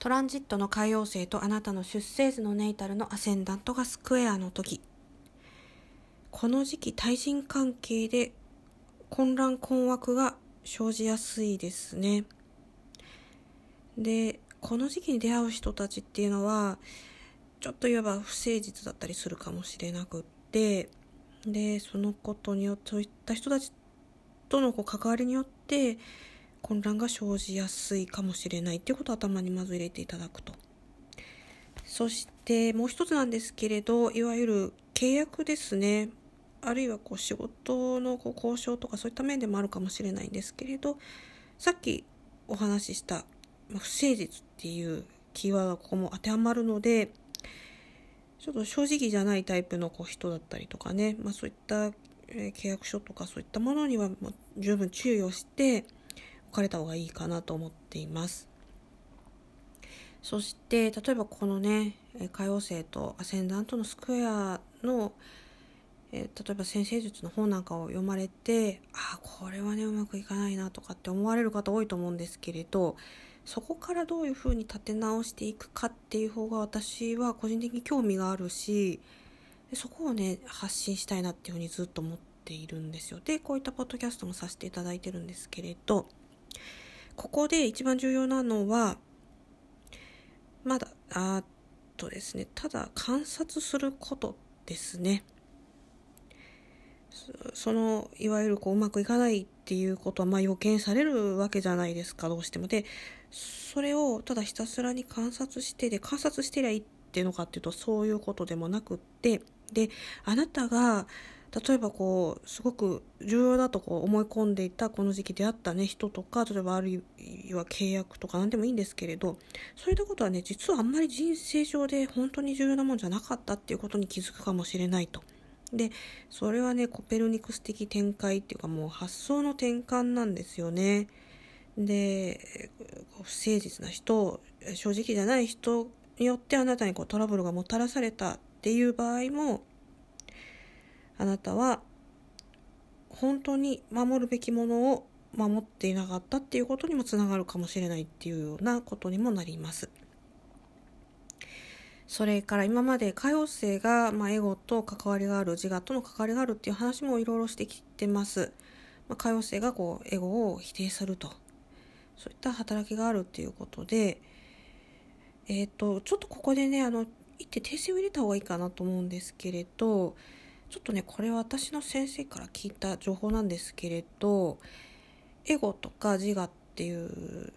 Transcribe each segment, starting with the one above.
トランジットの海王星とあなたの出生図のネイタルのアセンダントがスクエアの時。この時期対人関係で混乱困惑が生じやすいですね。でこの時期に出会う人たちっていうのはちょっと言えば不誠実だったりするかもしれなくってでそのことによってそういった人たちとのこう関わりによって混乱が生じやすいかもしれないっていうことを頭にまず入れていただくと。そしてもう一つなんですけれどいわゆる契約ですねあるいはこう仕事のこう交渉とかそういった面でもあるかもしれないんですけれどさっきお話しした不誠実っていうキーワードがここも当てはまるのでちょっと正直じゃないタイプのこう人だったりとかね、まあ、そういった契約書とかそういったものには十分注意をしてかれた方がいいかなと思っています。そして例えばこのね海王星とアセンダントのスクエアの、え、例えば先生術の本なんかを読まれてああこれはねうまくいかないなとかって思われる方多いと思うんですけれどそこからどういうふうに立て直していくかっていう方が私は個人的に興味があるしそこをね発信したいなっていうふうにずっと思っているんですよでこういったポッドキャストもさせていただいてるんですけれどここで一番重要なのはまだあとですねただ観察することですね。そのいわゆるこううまくいかないっていうことはまあ予見されるわけじゃないですかどうしても。でそれをただひたすらに観察してで観察してりゃいいっていうのかっていうとそういうことでもなくって。であなたが例えばこうすごく重要だとこう思い込んでいたこの時期出会ったね人とか例えばあるいは契約とか何でもいいんですけれどそういったことはね実はあんまり人生上で本当に重要なもんじゃなかったっていうことに気づくかもしれないと。でそれはねコペルニクス的展開っていうかもう発想の転換なんですよね。で不誠実な人正直じゃない人によってあなたにこうトラブルがもたらされたっていう場合もあなたは本当に守るべきものを守っていなかったっていうことにもつながるかもしれないっていうようなことにもなります。それから今まで海王星が、まあ、エゴと関わりがある自我との関わりがあるっていう話もいろいろしてきてます。まあ、海王星がこうエゴを否定するとそういった働きがあるっていうことでえっ、ー、とちょっとここでねあの一手訂正を入れた方がいいかなと思うんですけれどちょっとねこれは私の先生から聞いた情報なんですけれどエゴとか自我っていう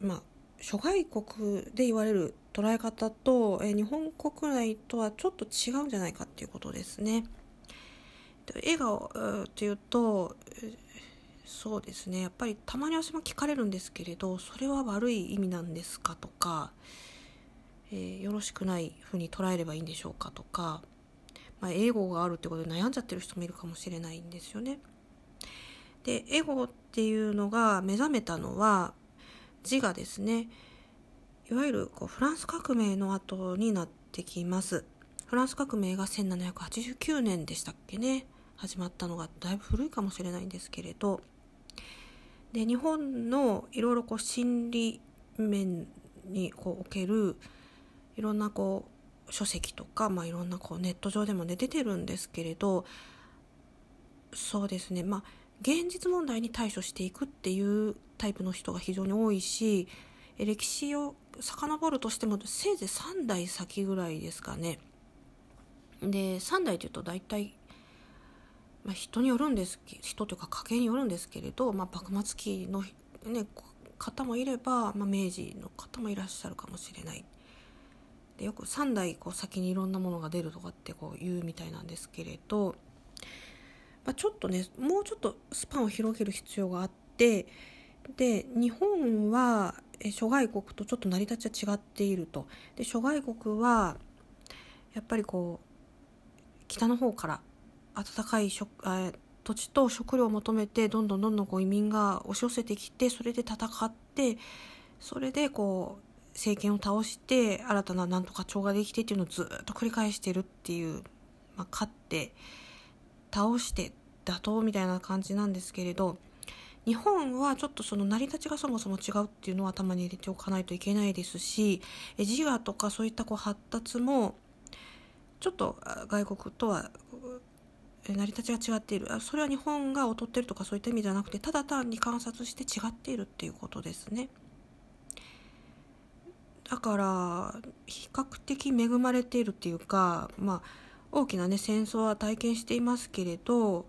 まあ諸外国で言われる捉え方と、え日本国内とはちょっと違うんじゃないかっていうことですね。笑顔っていうとそうですねやっぱりたまに私も聞かれるんですけれどそれは悪い意味なんですかとか、えー、よろしくないふうに捉えればいいんでしょうかとか、まあ、英語があるってことで悩んじゃってる人もいるかもしれないんですよね。でエゴっていうのが目覚めたのは自我ですね。いわゆるこうフランス革命の後になってきます。フランス革命が1789年でしたっけね。始まったのがだいぶ古いかもしれないんですけれど。で日本のいろいろこう心理面にこうおけるいろんなこう書籍とか、まあ、いろんなこうネット上でもね出てるんですけれどそうですねまあ現実問題に対処していくっていうタイプの人が非常に多いし歴史を遡るとしてもせいぜい3代先ぐらいですかね。で3代というと大体まあ、人によるんです人というか家系によるんですけれど、まあ、幕末期の、ね、方もいれば、まあ、明治の方もいらっしゃるかもしれないでよく3代こう先にいろんなものが出るとかってこう言うみたいなんですけれど、まあ、ちょっとねもうちょっとスパンを広げる必要があってで日本は諸外国とちょっと成り立ちは違っていると。で諸外国はやっぱりこう北の方から暖かい食土地と食料を求めてどんどんどんどんこう移民が押し寄せてきてそれで戦ってそれでこう政権を倒して新たななんとか町ができてっていうのをずっと繰り返してるっていう、まあ、勝って倒して打倒みたいな感じなんですけれど日本はちょっとその成り立ちがそもそも違うっていうのを頭に入れておかないといけないですし自我とかそういったこう発達もちょっと外国とは成り立ちが違っているそれは日本が劣ってるとかそういった意味じゃなくてただ単に観察して違っているっていうことですね。だから比較的恵まれているっていうかまあ大きなね戦争は体験していますけれど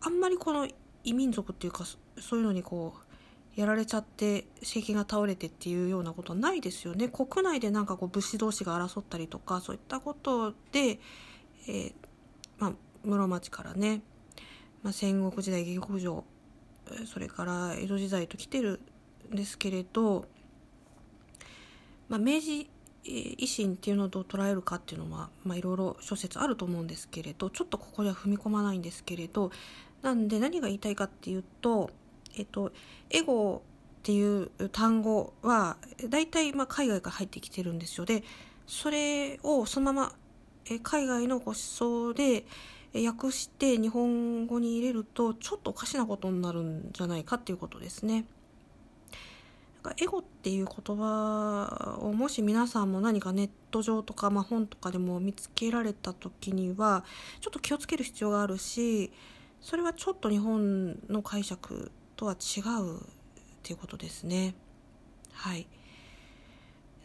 あんまりこの異民族っていうかそういうのにこうやられちゃって政権が倒れてっていうようなことはないですよね。国内でなんかこう武士同士が争ったりとかそういったことで、えー、まあ、室町からね、まあ、戦国時代下克上それから江戸時代と来てるんですけれど、まあ、明治維新っていうのをどう捉えるかっていうのは、いろいろ諸説あると思うんですけれどちょっとここでは踏み込まないんですけれどなんで何が言いたいかっていうと、えっと、エゴっていう単語は大体まあ海外から入ってきてるんですよでそれをそのまま海外のご思想で訳して日本語に入れるとちょっとおかしなことになるんじゃないかっていうことですね。なんかエゴっていう言葉をもし皆さんも何かネット上とか、まあ、本とかでも見つけられた時にはちょっと気をつける必要があるしそれはちょっと日本の解釈とは違うっていうことですね。はい。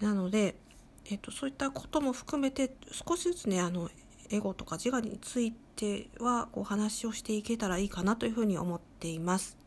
なので、えっと、そういったことも含めて少しずつねあのエゴとか自我についてはお話をしていけたらいいかなというふうに思っています。